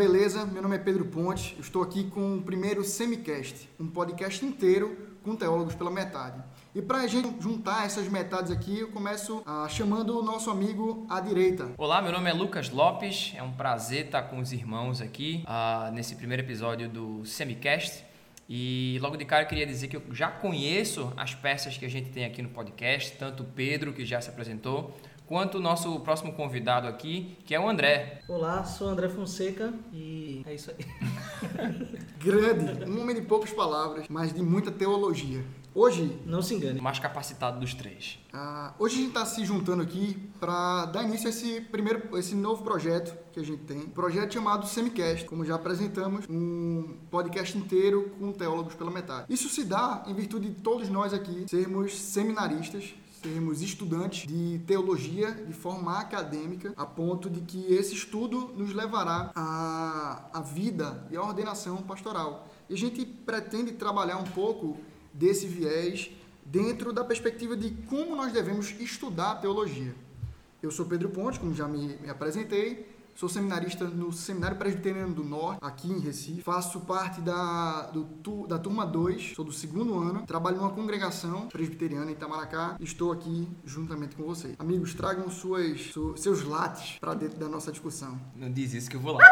beleza? Meu nome é Pedro Ponte, eu estou aqui com o primeiro Semicast, um podcast inteiro com teólogos pela metade. E para a gente juntar essas metades aqui, eu começo ah, chamando o nosso amigo à direita. Olá, meu nome é Lucas Lopes, é um prazer estar com os irmãos aqui ah, nesse primeiro episódio do Semicast. E logo de cara eu queria dizer que eu já conheço as peças que a gente tem aqui no podcast, tanto o Pedro, que já se apresentou, quanto o nosso próximo convidado aqui, que é o André. Olá, sou o André Fonseca e é isso aí. Grande, um homem de poucas palavras, mas de muita teologia. Hoje, Não se engane. O mais capacitado dos três. ah, hoje a gente está se juntando aqui para dar início a esse primeiro, esse novo projeto que a gente tem, um projeto chamado Semicast, como já apresentamos, um podcast inteiro com teólogos pela metade. Isso se dá em virtude de todos nós aqui sermos seminaristas, sermos estudantes de teologia de forma acadêmica, a ponto de que esse estudo nos levará à, à vida e à ordenação pastoral. E a gente pretende trabalhar um pouco desse viés dentro da perspectiva de como nós devemos estudar a teologia. Eu sou Pedro Ponte, como já me, me apresentei, sou seminarista no Seminário Presbiteriano do Norte, aqui em Recife. Faço parte da, do, da turma 2, sou do segundo ano, trabalho numa congregação presbiteriana em Itamaracá e estou aqui juntamente com vocês. Amigos, tragam suas, su- seus lates para dentro da nossa discussão. Não diz isso que eu vou lá.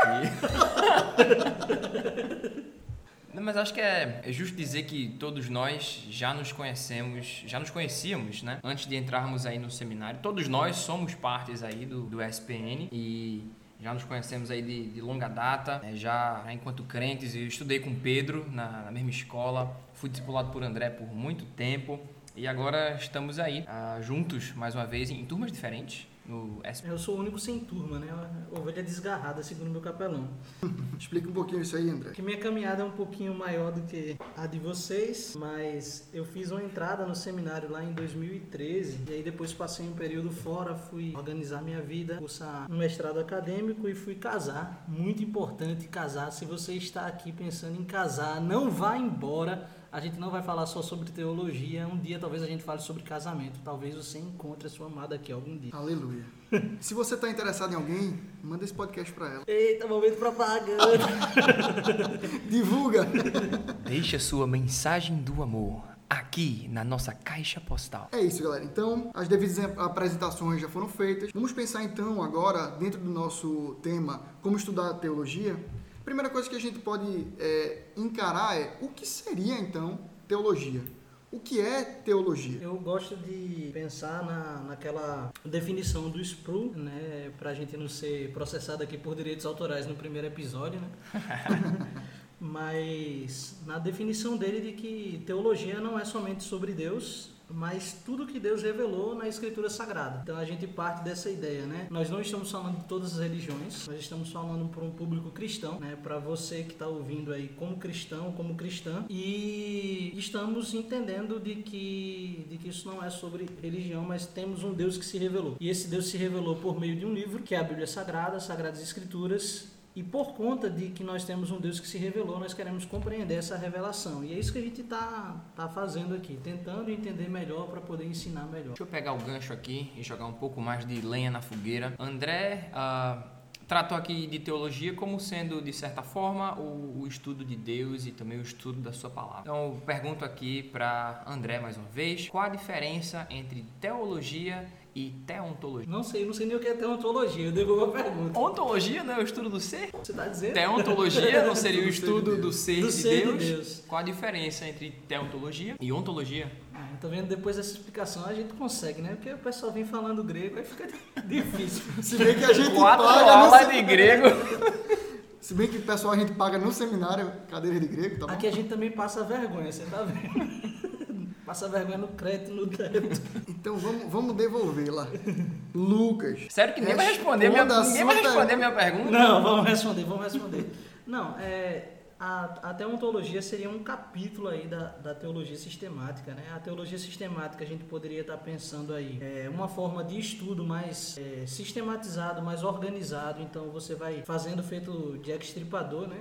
Não, mas acho que é, é justo dizer que todos nós já nos conhecemos, já nos conhecíamos, né? Antes de entrarmos aí no seminário. Todos nós somos partes aí do, do SPN e já nos conhecemos aí de, de longa data. né? já enquanto crentes, eu estudei com Pedro na, na mesma escola, fui discipulado por André por muito tempo. E agora estamos aí, ah, juntos, mais uma vez, em turmas diferentes, no SPN. Eu sou o único sem turma, né? Ovelha desgarrada, segundo meu capelão. Explica um pouquinho isso aí, André. Que minha caminhada é um pouquinho maior do que a de vocês, mas eu fiz uma entrada no seminário lá em 2013 e aí depois passei um período fora, fui organizar minha vida, cursar um mestrado acadêmico e fui casar. Muito importante casar. Se você está aqui pensando em casar, não vá embora. A gente não vai falar só sobre teologia. Um dia talvez a gente fale sobre casamento. Talvez você encontre a sua amada aqui algum dia. Aleluia. Se você está interessado em alguém, manda esse podcast para ela. Eita, momento propaganda. Divulga! Deixa sua mensagem do amor aqui na nossa caixa postal. É isso, galera. Então, as devidas apresentações já foram feitas. Vamos pensar então agora, dentro do nosso tema, como estudar teologia. A primeira coisa que a gente pode é, encarar é o que seria então teologia? O que é teologia? Eu gosto de pensar na, naquela definição do Spru, né? Pra gente não ser processado aqui por direitos autorais no primeiro episódio, né? Mas na definição dele de que teologia não é somente sobre Deus, mas tudo que Deus revelou na Escritura Sagrada. Então a gente parte dessa ideia, né? Nós não estamos falando de todas as religiões, nós estamos falando para um público cristão, né? Para você que está ouvindo aí como cristão, como cristã, e estamos entendendo de que de que isso não é sobre religião, mas temos um Deus que se revelou. E esse Deus se revelou por meio de um livro, que é a Bíblia Sagrada, as Sagradas Escrituras, e por conta de que nós temos um Deus que se revelou, nós queremos compreender essa revelação. E é isso que a gente está tá fazendo aqui, tentando entender melhor para poder ensinar melhor. Deixa eu pegar o gancho aqui e jogar um pouco mais de lenha na fogueira. André ah, tratou aqui de teologia como sendo, de certa forma, o, o estudo de Deus e também o estudo da sua palavra. Então, pergunto aqui para André mais uma vez, qual a diferença entre teologia e teontologia? Não sei, não sei nem o que é teontologia, eu devolvo a pergunta. Ontologia não é o estudo do ser? Você está dizendo? Teontologia não seria o estudo do ser, Do de, ser de Deus? Deus. Qual a diferença entre teontologia e ontologia? Ah, tá vendo? Depois dessa explicação a gente consegue, né? Porque o pessoal vem falando grego, aí fica difícil. Se bem que a gente Quatro paga se- de grego. Se bem que o pessoal a gente paga no seminário cadeira de grego, tá bom? Aqui a gente também passa vergonha, você tá vendo? Passa vergonha no crédito, no débito. Então vamos, vamos devolver lá. Lucas. Sério que ninguém vai responder minha, ninguém vai responder minha pergunta? Não, vamos responder, vamos responder. Não, é, a, a teontologia seria um capítulo aí da, da teologia sistemática, né? A teologia sistemática a gente poderia estar pensando aí é uma forma de estudo mais é, sistematizado, mais organizado. Então você vai fazendo feito Jack Stripador, né?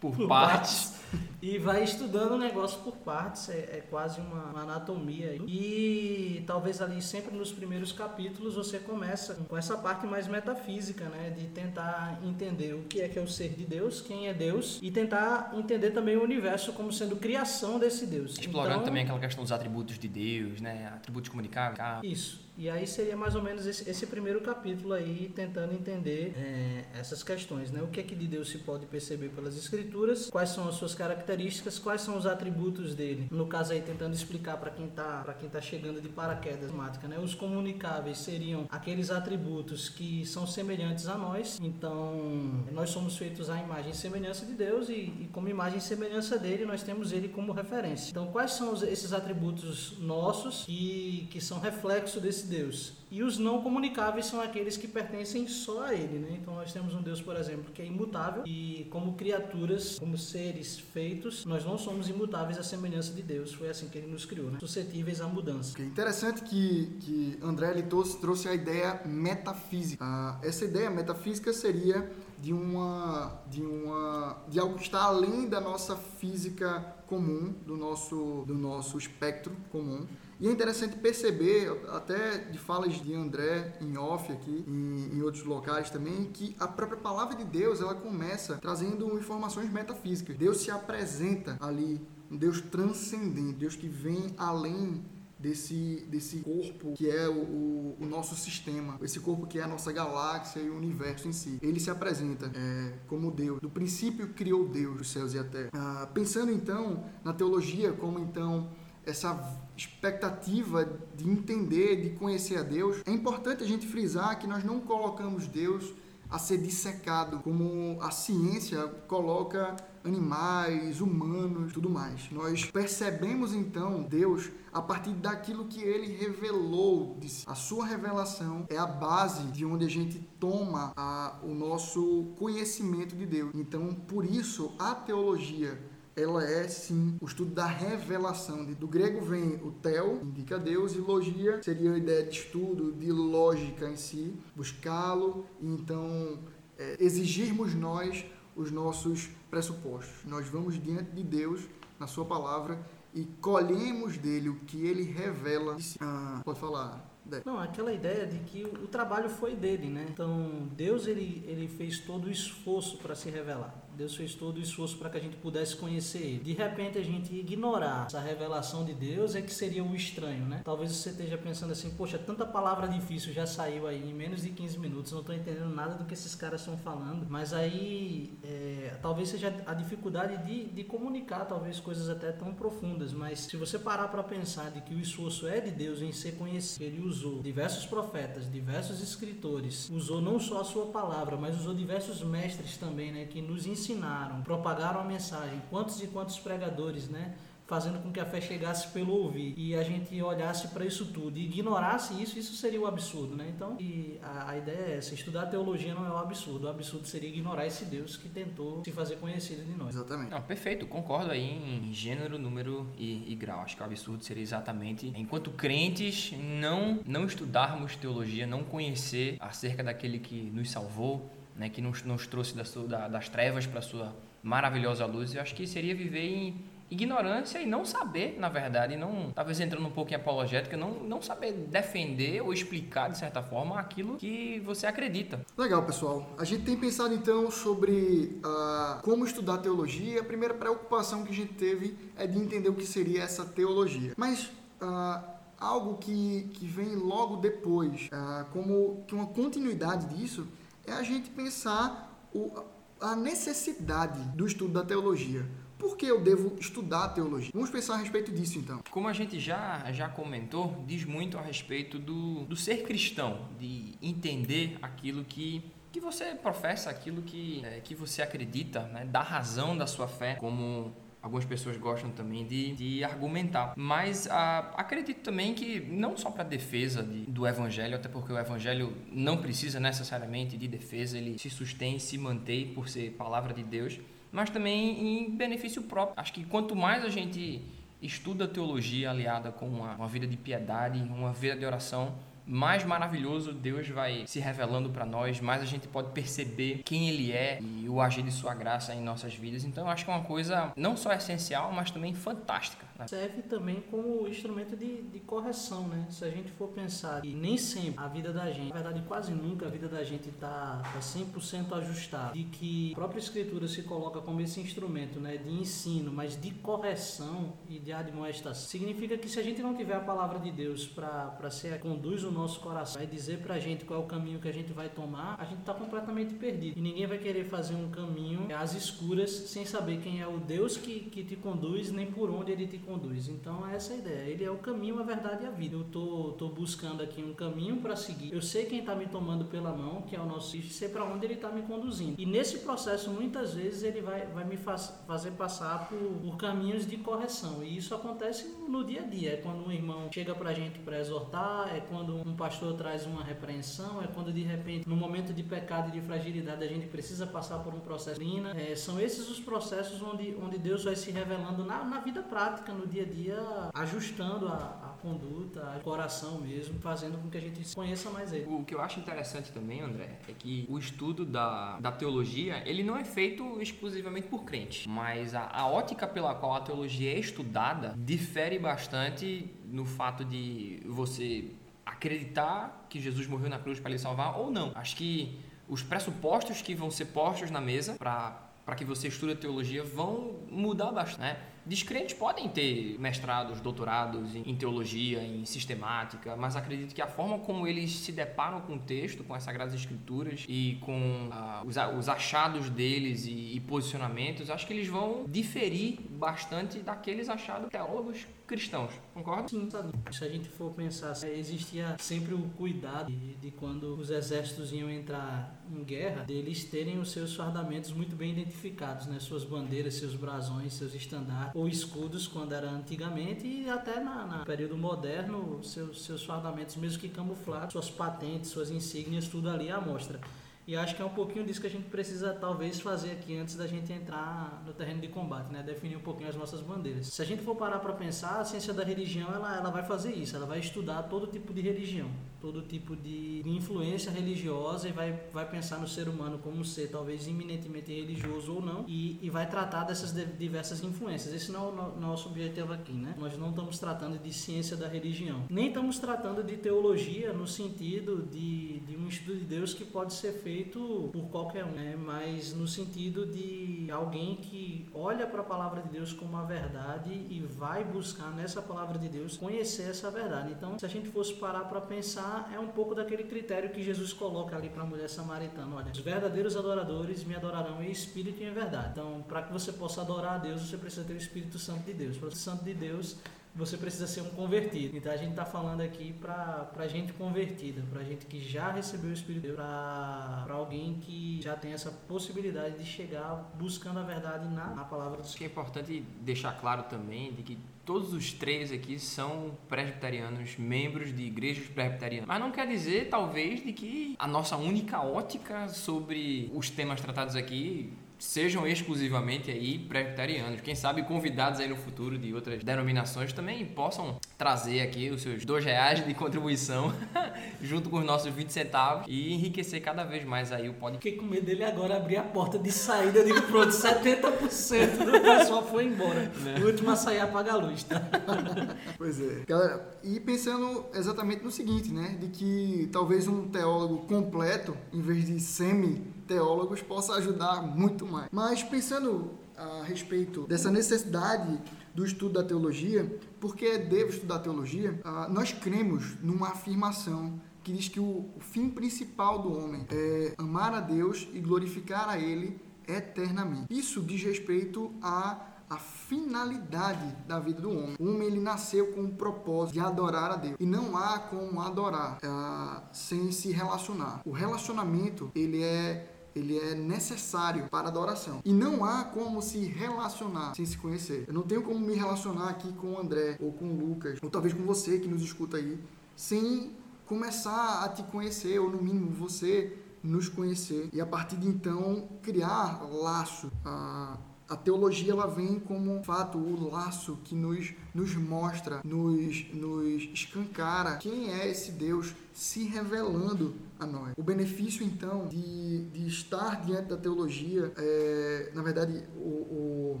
Por, Por por partes. e vai estudando o negócio por partes, é, é quase uma, uma, anatomia. E talvez ali sempre nos primeiros capítulos você começa com essa parte mais metafísica, né? De tentar entender o que é que é o ser de Deus, quem é Deus, e tentar entender também o universo como sendo criação desse Deus. Explorando então, também aquela questão dos atributos de Deus, né? Atributos comunicáveis. Isso. E aí seria mais ou menos esse, esse primeiro capítulo aí, tentando entender é, essas questões, né? O que é que de Deus se pode perceber pelas escrituras, quais são as suas características, quais são os atributos dele. No caso aí, tentando explicar para quem está para quem tá chegando de paraquedas temática, né? Os comunicáveis seriam aqueles atributos que são semelhantes a nós. Então, nós somos feitos à imagem e semelhança de Deus e, e como imagem e semelhança dele, nós temos ele como referência. Então, quais são os, esses atributos nossos que, que são reflexo desse Deus. E os não comunicáveis são aqueles que pertencem só a Ele. Né? Então nós temos um Deus, por exemplo, que é imutável e como criaturas, como seres feitos, nós não somos imutáveis à semelhança de Deus. Foi assim que Ele nos criou, né? suscetíveis à mudança. É interessante que, que André ele trouxe, trouxe a ideia metafísica. Ah, essa ideia metafísica seria de uma de uma de algo que está além da nossa física comum, do nosso do nosso espectro comum e é interessante perceber, até de falas de André em off aqui, em, em, outros locais também, que a própria palavra de Deus ela começa trazendo informações metafísicas. Deus se apresenta ali, um Deus transcendente, Deus que vem além desse, desse corpo que é o, o, o, nosso sistema, esse corpo que é a nossa galáxia e o universo em si. Ele se apresenta é, como Deus. Do princípio criou Deus os céus e a terra. Ah, pensando então na teologia como então essa expectativa de entender, de conhecer a Deus, é importante a gente frisar que nós não colocamos Deus a ser dissecado, como a ciência coloca animais, humanos, tudo mais. Nós percebemos então Deus a partir daquilo que ele revelou. A sua revelação é a base de onde a gente toma a, o nosso conhecimento de Deus. Então, por isso, a teologia ela é sim o estudo da revelação. Do grego vem o tel, indica Deus, e logia seria a ideia de estudo, de lógica em si, buscá-lo e então é, exigirmos nós os nossos pressupostos. Nós vamos diante de Deus, na Sua palavra, e colhemos dele o que ele revela. Ah, pode falar. Não, aquela ideia de que o trabalho foi dele, né? Então, Deus ele, ele fez todo o esforço para se revelar. Deus fez todo o esforço para que a gente pudesse conhecer Ele. De repente a gente ignorar essa revelação de Deus é que seria o estranho, né? Talvez você esteja pensando assim, poxa, tanta palavra difícil já saiu aí em menos de 15 minutos, não estou entendendo nada do que esses caras estão falando. Mas aí é, talvez seja a dificuldade de, de comunicar talvez coisas até tão profundas. Mas se você parar para pensar de que o esforço é de Deus em ser conhecido, Ele usou diversos profetas, diversos escritores, usou não só a sua palavra, mas usou diversos mestres também, né? Que nos ensinaram ensinaram, propagaram a mensagem, quantos e quantos pregadores, né? Fazendo com que a fé chegasse pelo ouvir e a gente olhasse para isso tudo e ignorasse isso, isso seria o um absurdo, né? Então, a, a, ideia é essa: estudar teologia não é o um absurdo, o absurdo seria ignorar esse Deus que tentou se fazer conhecido de nós. Exatamente. Não, perfeito, concordo aí em gênero, número e, e grau. Acho que o absurdo seria exatamente enquanto crentes não, não estudarmos teologia, não conhecer acerca daquele que nos salvou, né, que nos, nos trouxe das, da, das trevas para a sua maravilhosa luz, eu acho que seria viver em ignorância e não saber, na verdade, não, talvez entrando um pouco em apologética, não, não saber defender ou explicar, de certa forma, aquilo que você acredita. Legal, pessoal. A gente tem pensado, então, sobre uh, como estudar teologia. A primeira preocupação que a gente teve é de entender o que seria essa teologia. Mas... Uh, algo que, que vem logo depois, uh, como que uma continuidade disso, é a gente pensar o, a necessidade do estudo da teologia. Por que eu devo estudar teologia? Vamos pensar a respeito disso então. Como a gente já, já comentou, diz muito a respeito do, do ser cristão, de entender aquilo que que você professa, aquilo que, é, que você acredita, né? da razão da sua fé, como Algumas pessoas gostam também de, de argumentar. Mas ah, acredito também que, não só para defesa de, do evangelho, até porque o evangelho não precisa necessariamente de defesa, ele se sustém se mantém por ser palavra de Deus, mas também em benefício próprio. Acho que quanto mais a gente estuda a teologia aliada com uma, uma vida de piedade, uma vida de oração, mais maravilhoso Deus vai se revelando para nós, mais a gente pode perceber quem Ele é e o agir de Sua graça em nossas vidas. Então eu acho que é uma coisa não só essencial, mas também fantástica. Serve também como instrumento de, de correção, né? Se a gente for pensar que nem sempre a vida da gente, na verdade quase nunca a vida da gente está tá 100% ajustada, e que a própria Escritura se coloca como esse instrumento né, de ensino, mas de correção e de admoestação. Significa que se a gente não tiver a palavra de Deus para ser conduz o nosso coração, vai dizer para a gente qual é o caminho que a gente vai tomar, a gente está completamente perdido. E ninguém vai querer fazer um caminho às escuras sem saber quem é o Deus que, que te conduz, nem por onde ele te conduz. Então é essa a ideia. Ele é o caminho, a verdade e a vida. Eu tô, tô buscando aqui um caminho para seguir. Eu sei quem está me tomando pela mão, que é o nosso Cristo, sei para onde ele está me conduzindo. E nesse processo, muitas vezes, ele vai, vai me faz, fazer passar por, por caminhos de correção. E isso acontece no dia a dia. É quando um irmão chega para a gente para exortar, é quando um pastor traz uma repreensão, é quando de repente, no momento de pecado e de fragilidade, a gente precisa passar por um processo é, São esses os processos onde, onde Deus vai se revelando na, na vida prática, no dia a dia, ajustando a, a conduta, o coração mesmo, fazendo com que a gente conheça mais ele. O que eu acho interessante também, André, é que o estudo da, da teologia, ele não é feito exclusivamente por crente, mas a, a ótica pela qual a teologia é estudada difere bastante no fato de você acreditar que Jesus morreu na cruz para lhe salvar ou não. Acho que os pressupostos que vão ser postos na mesa para que você estude a teologia vão mudar bastante, né? Descrentes podem ter mestrados, doutorados em teologia, em sistemática, mas acredito que a forma como eles se deparam com o texto, com as Sagradas Escrituras e com uh, os, os, achados deles e, e, posicionamentos, acho que eles vão diferir bastante daqueles achados teólogos cristãos, concorda? Sim, se a gente for pensar, existia sempre o cuidado de, de, quando os exércitos iam entrar em guerra, deles terem os seus fardamentos muito bem identificados, né? suas bandeiras, seus brasões, seus estandartes ou escudos, quando era antigamente, e até na, na período moderno, seus, seus fardamentos, mesmo que camuflados, suas patentes, suas insígnias, tudo ali à mostra. E acho que é um pouquinho disso que a gente precisa talvez fazer aqui antes da gente entrar no terreno de combate, né? Definir um pouquinho as nossas bandeiras. Se a gente for parar para pensar, a ciência da religião ela, ela vai fazer isso, ela vai estudar todo tipo de religião, todo tipo de influência religiosa e vai, vai pensar no ser humano como ser talvez eminentemente religioso ou não e, e vai tratar dessas diversas influências. Esse não é o nosso objetivo aqui, né? Nós não estamos tratando de ciência da religião, nem estamos tratando de teologia no sentido de, de um estudo de Deus que pode ser feito feito por qualquer um, né? mas no sentido de alguém que olha para a palavra de Deus como a verdade e vai buscar nessa palavra de Deus conhecer essa verdade. Então, se a gente fosse parar para pensar, é um pouco daquele critério que Jesus coloca ali para a mulher samaritana: olha, os verdadeiros adoradores me adorarão em espírito e em verdade. Então, para que você possa adorar a Deus, você precisa ter o Espírito Santo de Deus. Para o Santo de Deus você precisa ser um convertido. Então a gente está falando aqui para gente convertida, para gente que já recebeu o Espírito de Deus, para alguém que já tem essa possibilidade de chegar buscando a verdade na, na palavra do Senhor. Acho que é importante deixar claro também de que todos os três aqui são presbiterianos, membros de igrejas presbiterianas. Mas não quer dizer, talvez, de que a nossa única ótica sobre os temas tratados aqui sejam exclusivamente aí presbiterianos. Quem sabe convidados aí no futuro de outras denominações também possam trazer aqui os seus dois reais de contribuição junto com os nossos 20 centavos e enriquecer cada vez mais aí o podcast. Fiquei com medo dele agora abrir a porta de saída. Eu digo, pronto, 70% do pessoal foi embora. Né? O último a sair apaga a luz, tá? pois é. Galera, e pensando exatamente no seguinte, né? De que talvez um teólogo completo, em vez de semi teólogos possa ajudar muito mais. Mas pensando a respeito dessa necessidade do estudo da teologia, porque devo estudar teologia, ah, nós cremos numa afirmação que diz que o fim principal do homem é amar a Deus e glorificar a Ele eternamente. Isso diz respeito a a finalidade da vida do homem. O homem ele nasceu com o propósito de adorar a Deus e não há como adorar uh, sem se relacionar. O relacionamento ele é ele é necessário para adoração. E não há como se relacionar sem se conhecer. Eu não tenho como me relacionar aqui com o André, ou com o Lucas, ou talvez com você que nos escuta aí, sem começar a te conhecer, ou no mínimo você nos conhecer. E a partir de então criar laço. Ah, a teologia ela vem como fato, o laço que nos, nos mostra, nos, nos escancara quem é esse Deus se revelando a nós. O benefício, então, de, de estar diante da teologia, é, na verdade, o, o,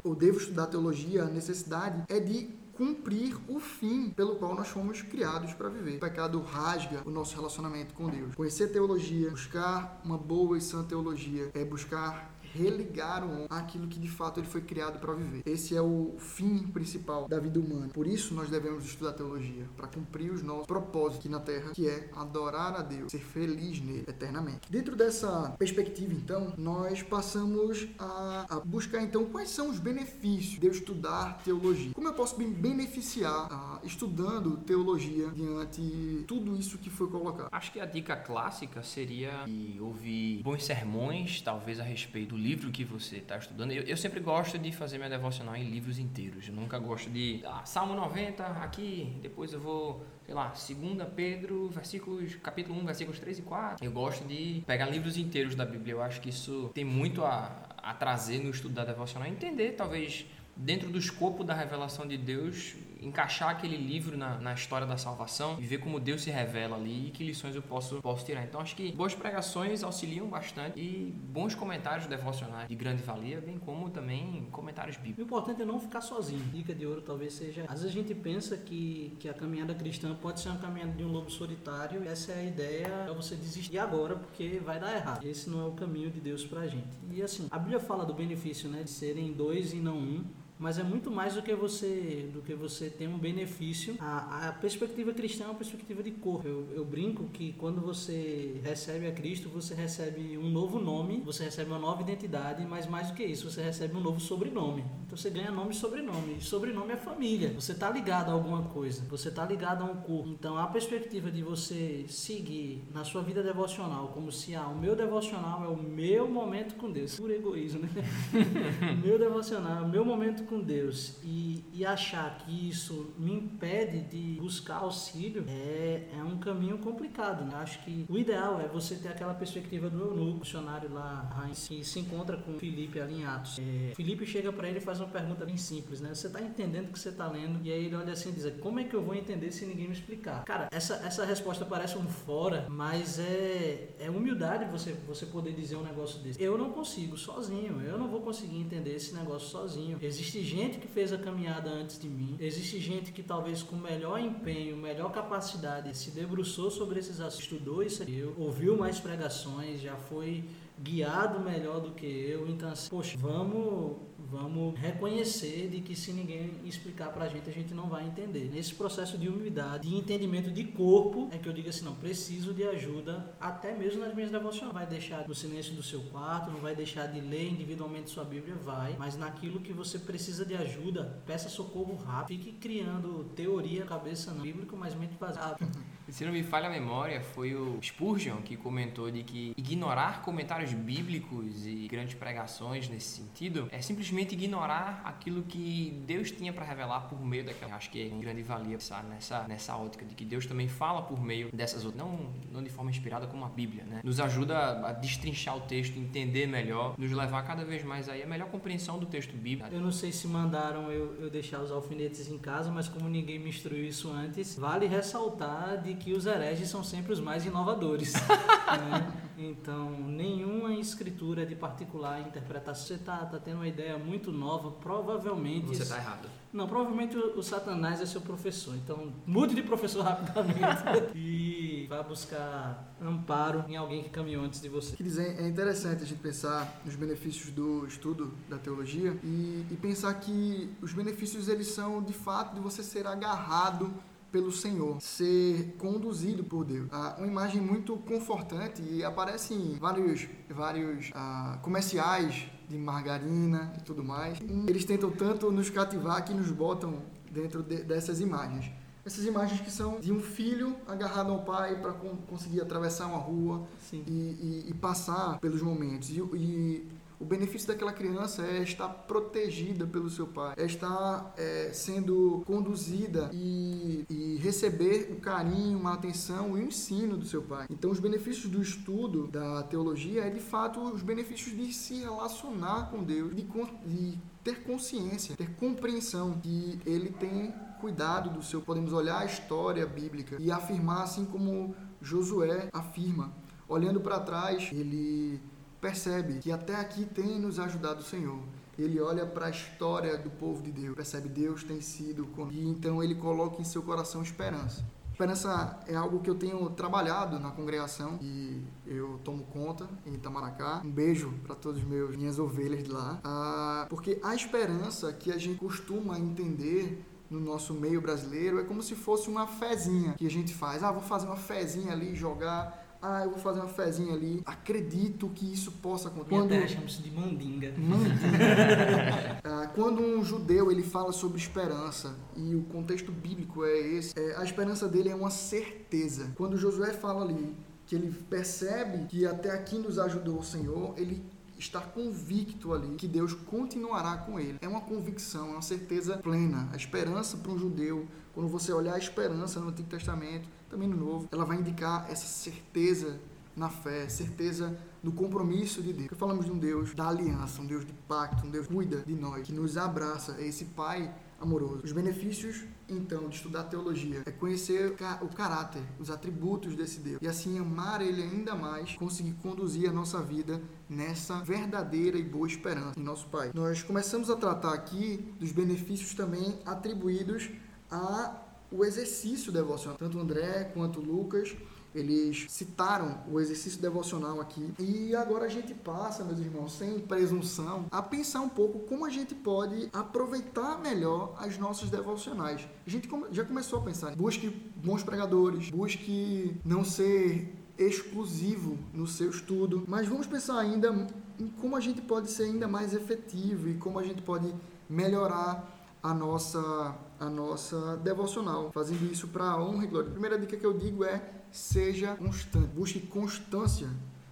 eu devo estudar teologia, a necessidade é de cumprir o fim pelo qual nós fomos criados para viver. O pecado rasga o nosso relacionamento com Deus. Conhecer teologia, buscar uma boa e sã teologia, é buscar religaram aquilo que de fato ele foi criado para viver. Esse é o fim principal da vida humana. Por isso nós devemos estudar teologia, para cumprir os nossos propósitos aqui na Terra, que é adorar a Deus, ser feliz nele eternamente. Dentro dessa perspectiva, então, nós passamos a, a buscar então quais são os benefícios de eu estudar teologia. Como eu posso me beneficiar a, estudando teologia diante de tudo isso que foi colocado? Acho que a dica clássica seria ouvir bons sermões, talvez a respeito livro que você está estudando. Eu, eu, sempre gosto de fazer minha devocional em livros inteiros. Eu nunca gosto de ah, Salmo 90 aqui, depois eu vou, sei lá, 2 Pedro, versículos, capítulo 1, versículos 3 e 4. Eu gosto de pegar livros inteiros da Bíblia. Eu acho que isso tem muito a, a trazer no estudo da devocional. Entender, talvez, dentro do escopo da revelação de Deus, encaixar aquele livro na, na história da salvação e ver como Deus se revela ali e que lições eu posso, posso tirar. Então acho que boas pregações auxiliam bastante e bons comentários devocionais de grande valia, bem como também comentários bíblicos. O importante é não ficar sozinho. Dica de ouro talvez seja. Às vezes a gente pensa que, que a caminhada cristã pode ser uma caminhada de um lobo solitário. Essa é a ideia, é você desistir agora porque vai dar errado. Esse não é o caminho de Deus pra gente. E assim, a Bíblia fala do benefício, né, de serem dois e não um mas é muito mais do que você do que você ter um benefício. A, a perspectiva cristã é uma perspectiva de corpo. Eu, eu, brinco que quando você recebe a Cristo, você recebe um novo nome, você recebe uma nova identidade, mas mais do que isso, você recebe um novo sobrenome. Então você ganha nome e sobrenome. E sobrenome é família. Você está ligado a alguma coisa, você está ligado a um corpo. Então a perspectiva de você seguir na sua vida devocional como se ah, o meu devocional é o meu momento com Deus. Por egoísmo, né? meu devocional é o meu momento com Deus e, e achar que isso me impede de buscar auxílio é, é um caminho complicado. Né? Acho que o ideal é você ter aquela perspectiva do eunuco, funcionário lá, Heinz, que se encontra com Felipe ali em Atos. É, Felipe chega para ele e faz uma pergunta bem simples, né? Você está entendendo o que você está lendo? E aí ele olha assim e diz, como é que eu vou entender se ninguém me explicar? Cara, essa, essa resposta parece um fora, mas é, é humildade você, você poder dizer um negócio desse. Eu não consigo sozinho, eu não vou conseguir entender esse negócio sozinho. Existe Existe gente que fez a caminhada antes de mim, existe gente que talvez com melhor empenho, melhor capacidade se debruçou sobre esses assuntos, estudou isso aqui, ouviu mais pregações, já foi guiado melhor do que eu. Então, assim, poxa, vamos vamos reconhecer de que se ninguém explicar pra gente, a gente não vai entender. Nesse processo de humildade, de entendimento de corpo, é que eu digo assim, não, preciso de ajuda, até mesmo nas minhas devoções. Vai deixar no silêncio do seu quarto, não vai deixar de ler individualmente sua Bíblia, vai, mas naquilo que você precisa de ajuda, peça socorro rápido, fique criando teoria, cabeça não bíblica, mas mente vazada. Se não me falha a memória, foi o Spurgeon que comentou de que ignorar comentários bíblicos e grandes pregações nesse sentido é simplesmente ignorar aquilo que Deus tinha para revelar por meio daquela. Acho que é uma grande valia pensar nessa, nessa ótica de que Deus também fala por meio dessas outras, não, não de forma inspirada como a Bíblia, né? Nos ajuda a destrinchar o texto, entender melhor, nos levar cada vez mais aí a melhor compreensão do texto bíblico. Eu não sei se mandaram eu, eu deixar os alfinetes em casa, mas como ninguém me instruiu isso antes, vale ressaltar de que os hereges são sempre os mais inovadores. né? Então, nenhuma escritura de particular interpretação. Você está tá tendo uma ideia muito nova, provavelmente. Você está errado. Não, provavelmente o, o, Satanás é seu professor. Então, mude de professor rapidamente e vá buscar amparo em alguém que caminhou antes de você. Quer dizer, é interessante a gente pensar nos benefícios do estudo da teologia e, e pensar que os benefícios eles são de fato de você ser agarrado pelo Senhor, ser conduzido por Deus. Ah, uma imagem muito confortante e aparece em vários, vários ah, comerciais de margarina e tudo mais. Eles tentam tanto nos cativar que nos botam dentro de, dessas imagens. Essas imagens que são de um filho agarrado ao pai para conseguir atravessar uma rua e, e, e, passar pelos momentos. E, e o benefício daquela criança é estar protegida pelo seu pai, é estar é, sendo conduzida e, e, receber o carinho, a atenção e o ensino do seu pai. Então, os benefícios do estudo da teologia é de fato os benefícios de se relacionar com Deus, de, de ter consciência, ter compreensão que ele tem cuidado do seu. Podemos olhar a história bíblica e afirmar assim como Josué afirma. Olhando para trás, ele percebe que até aqui tem nos ajudado o Senhor. Ele olha para a história do povo de Deus, percebe Deus tem sido com e então ele coloca em seu coração esperança. Esperança é algo que eu tenho trabalhado na congregação e eu tomo conta em Itamaracá. Um beijo para todos meus minhas ovelhas de lá. Ah, porque a esperança que a gente costuma entender no nosso meio brasileiro é como se fosse uma fezinha que a gente faz. Ah, vou fazer uma fezinha ali, jogar ah, eu vou fazer uma fezinha ali. Acredito que isso possa acontecer. Quando... Terra chama-se de mandinga. Mandinga. ah, quando um judeu ele fala sobre esperança e o contexto bíblico é esse, é, a esperança dele é uma certeza. Quando Josué fala ali que ele percebe que até aqui nos ajudou o Senhor, ele está convicto ali que Deus continuará com ele. É uma convicção, é uma certeza plena. A esperança para um judeu, quando você olhar a esperança no Antigo Testamento, também no Novo, ela vai indicar essa certeza na fé, certeza no compromisso de Deus. Porque falamos de um Deus da aliança, um Deus de pacto, um Deus que cuida de nós, que nos abraça, é esse Pai amoroso. Os benefícios, então, de estudar teologia é conhecer o caráter, os atributos desse Deus e assim amar Ele ainda mais, conseguir conduzir a nossa vida nessa verdadeira e boa esperança em nosso Pai. Nós começamos a tratar aqui dos benefícios também atribuídos a o exercício devocional. Tanto André quanto Lucas eles citaram o exercício devocional aqui. E agora a gente passa, meus irmãos, sem presunção, a pensar um pouco como a gente pode aproveitar melhor as nossas devocionais. A gente já começou a pensar, busque bons pregadores, busque não ser exclusivo no seu estudo, mas vamos pensar ainda em como a gente pode ser ainda mais efetivo e como a gente pode melhorar a nossa a nossa devocional, fazendo isso para a honra e glória. A primeira dica que eu digo é seja constante, busque constância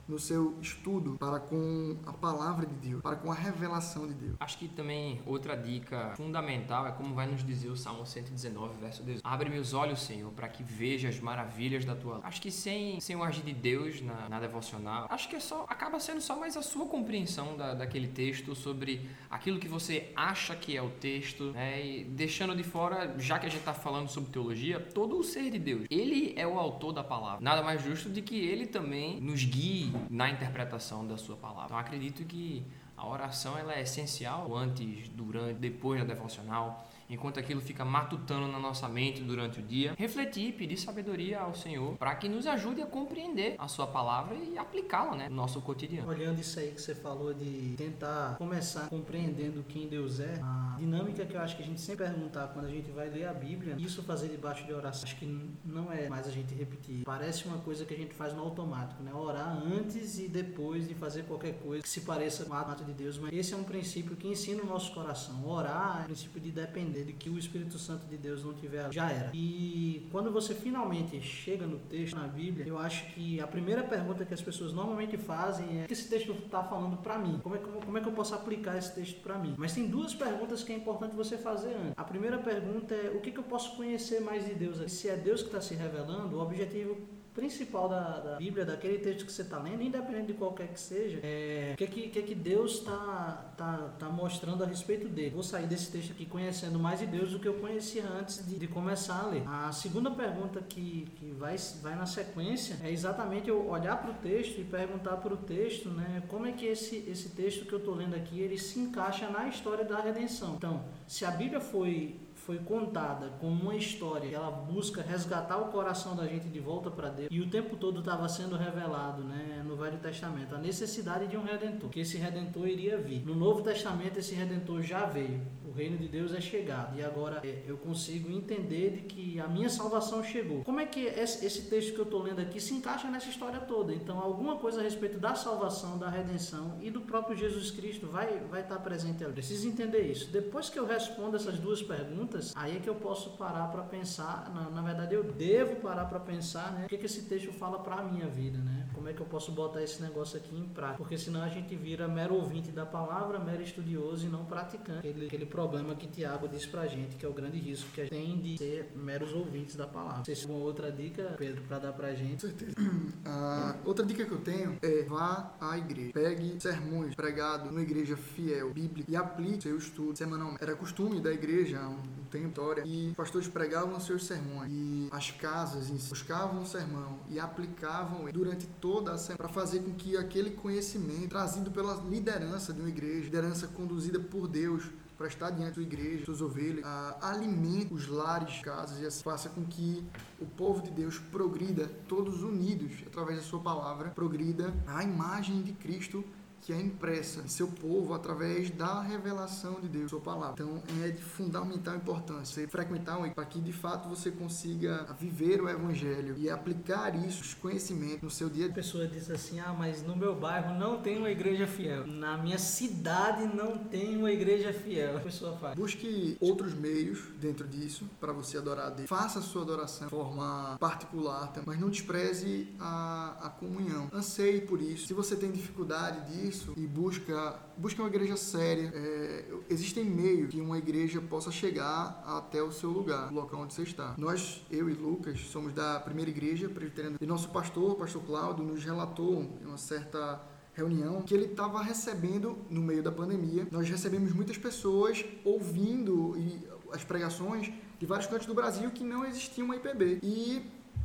no seu estudo para com a palavra de Deus, para com a revelação de Deus. Acho que também outra dica fundamental é como vai nos dizer o Salmo 119, verso 18. Abre meus olhos, Senhor, para que veja as maravilhas da tua Acho que sem, sem o agir de Deus na, na devocional, acho que é só acaba sendo só mais a sua compreensão da, daquele texto sobre aquilo que você acha que é o texto, né? E deixando de fora, já que a gente está falando sobre teologia, todo o ser de Deus. Ele é o autor da palavra. Nada mais justo de que ele também nos guie na interpretação da sua palavra. Então acredito que a oração ela é essencial antes, durante, depois da devocional enquanto aquilo fica matutando na nossa mente durante o dia, refletir, pedir sabedoria ao Senhor para que nos ajude a compreender a sua palavra e aplicá-la né, no nosso cotidiano. Olhando isso aí que você falou de tentar começar compreendendo quem Deus é, a dinâmica que eu acho que a gente sempre perguntar quando a gente vai ler a Bíblia, isso fazer debaixo de oração, acho que não é mais a gente repetir. Parece uma coisa que a gente faz no automático, né? Orar antes e depois de fazer qualquer coisa que se pareça com o ato de Deus, mas esse é um princípio que ensina o nosso coração. Orar é um princípio de dependência de que o Espírito Santo de Deus não tiver, já era. E quando você finalmente chega no texto, na Bíblia, eu acho que a primeira pergunta que as pessoas normalmente fazem é: o que esse texto está falando para mim? Como é, que, como é que eu posso aplicar esse texto para mim? Mas tem duas perguntas que é importante você fazer antes. A primeira pergunta é: o que, que eu posso conhecer mais de Deus? Se é Deus que está se revelando, o objetivo principal da, da Bíblia, daquele texto que você está lendo, independente de qualquer que seja, é o que, que, que, que Deus está tá, tá mostrando a respeito dele. Vou sair desse texto aqui conhecendo mais de Deus do que eu conhecia antes de, de começar a ler. A segunda pergunta que, que vai, vai na sequência é exatamente eu olhar para o texto e perguntar para o texto né, como é que esse, esse texto que eu estou lendo aqui ele se encaixa na história da redenção. Então, se a Bíblia foi foi contada como uma história que ela busca resgatar o coração da gente de volta para Deus e o tempo todo estava sendo revelado né, no Velho Testamento a necessidade de um redentor, que esse redentor iria vir. No Novo Testamento esse redentor já veio, o reino de Deus é chegado e agora é, eu consigo entender de que a minha salvação chegou. Como é que esse texto que eu estou lendo aqui se encaixa nessa história toda? Então alguma coisa a respeito da salvação, da redenção e do próprio Jesus Cristo vai vai estar presente ali. Preciso entender isso. Depois que eu respondo essas duas perguntas perguntas, aí é que eu posso parar para pensar, na, na, verdade eu devo parar para pensar, né? O que, que esse texto fala para a minha vida, né? Como é que eu posso botar esse negócio aqui em prática? Porque senão a gente vira mero ouvinte da palavra, mero estudioso e não praticante. Aquele, aquele problema que Tiago disse pra gente, que é o grande risco que a gente tem de ser meros ouvintes da palavra. Você tem alguma outra dica, Pedro, pra dar pra gente? Com certeza. Ah, outra dica que eu tenho é vá à igreja. Pegue sermões pregados numa igreja fiel, bíblica, e aplique seu estudo semanalmente. Era costume da igreja um história, e pastores pregavam seus sermões. E as casas em si buscavam o sermão e aplicavam durante toda a semana para fazer com que aquele conhecimento trazido pela liderança de uma igreja, liderança conduzida por Deus, para estar diante da igreja, suas ovelhas, ah, alimente os lares, casas e assim faça com que o povo de Deus progrida, todos unidos através da sua palavra, progrida a imagem de Cristo que é impressa em seu povo através da revelação de Deus, sua palavra. Então é de fundamental importância você frequentar um para que de fato você consiga viver o evangelho e aplicar isso, os conhecimentos no seu dia. A pessoa diz assim: "Ah, mas no meu bairro não tem uma igreja fiel. Na minha cidade não tem uma igreja fiel". A pessoa faz. Busque outros meios dentro disso para você adorar a Deus. Faça a sua adoração de forma particular, mas não despreze a, a comunhão. Anseie por isso. Se você tem dificuldade disso, isso e busca, busca uma igreja séria. É, existem meios que uma igreja possa chegar até o seu lugar, o local onde você está. Nós, eu e Lucas, somos da primeira igreja presbiteriana e nosso pastor, pastor Cláudio, nos relatou uma certa reunião que ele estava recebendo no meio da pandemia. Nós recebemos muitas pessoas ouvindo e as pregações de vários cantos do Brasil que não existia uma IPB. E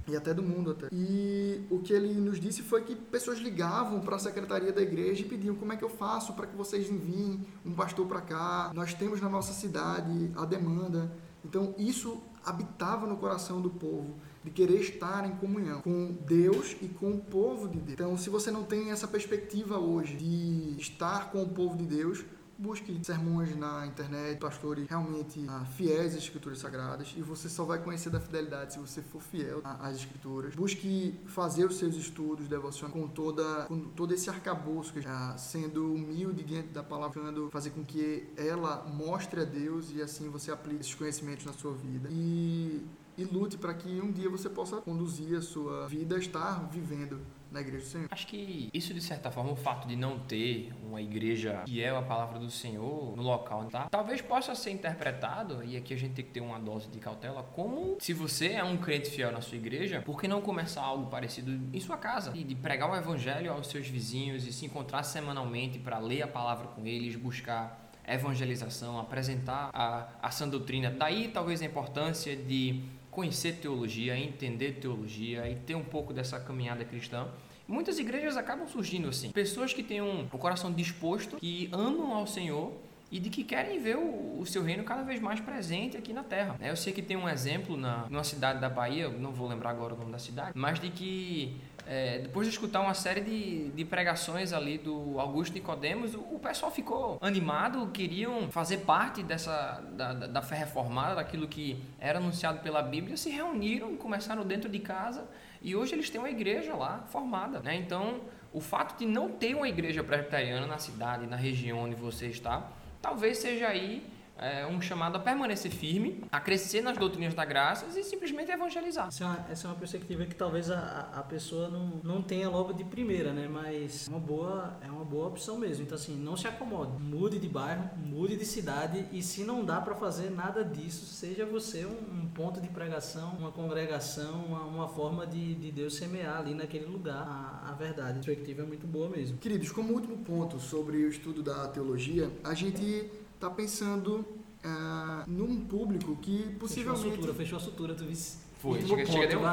e até do mundo até. E o que ele nos disse foi que pessoas ligavam para a secretaria da igreja e pediam como é que eu faço para que vocês enviem um pastor para cá. Nós temos na nossa cidade a demanda. Então isso habitava no coração do povo de querer estar em comunhão com Deus e com o povo de Deus. Então, se você não tem essa perspectiva hoje de estar com o povo de Deus, busque sermões na internet, pastores realmente ah, fiéis às escrituras sagradas e você só vai conhecer da fidelidade se você for fiel às escrituras. Busque fazer os seus estudos devocionais com toda com todo esse arcabouço, ah, sendo humilde diante da palavra, fazer com que ela mostre a Deus e assim você aplique esses conhecimentos na sua vida. E e lute para que um dia você possa conduzir a sua vida a estar vivendo na igreja do Senhor. Acho que isso, de certa forma, o fato de não ter uma igreja que é a palavra do Senhor no local, tá? Talvez possa ser interpretado, e aqui a gente tem que ter uma dose de cautela, como se você é um crente fiel na sua igreja, por que não começar algo parecido em sua casa? E de pregar o evangelho aos seus vizinhos e se encontrar semanalmente para ler a palavra com eles, buscar evangelização, apresentar a, a sã doutrina. Daí talvez a importância de conhecer teologia, entender teologia e ter um pouco dessa caminhada cristã. Muitas igrejas acabam surgindo assim. Pessoas que têm um, coração disposto, que amam ao Senhor e de que querem ver o, o, seu reino cada vez mais presente aqui na Terra. Eu sei que tem um exemplo na numa cidade da Bahia, não vou lembrar agora o nome da cidade, mas de que é, depois de escutar uma série de, de pregações ali do Augusto Nicodemos, o, o pessoal ficou animado, queriam fazer parte dessa da, da fé reformada, daquilo que era anunciado pela Bíblia, se reuniram, começaram dentro de casa e hoje eles têm uma igreja lá formada. Né? Então, o fato de não ter uma igreja presbiteriana na cidade, na região onde você está, talvez seja aí é, um chamado a permanecer firme, a crescer nas doutrinas da graça e simplesmente evangelizar. Essa é uma, essa é uma perspectiva que talvez a, a pessoa não, não tenha logo de primeira, né? Mas é uma boa, é uma boa opção mesmo. Então, assim, não se acomode. Mude de bairro, mude de cidade e se não dá para fazer nada disso, seja você um, um, ponto de pregação, uma congregação, uma, uma forma de, de Deus semear ali naquele lugar a, a verdade. A perspectiva é muito boa mesmo. Queridos, como último ponto sobre o estudo da teologia, a gente está pensando uh, num público que possivelmente. Fechou a sutura, fechou a sutura, tu visse. Foi, chega, chega, deu um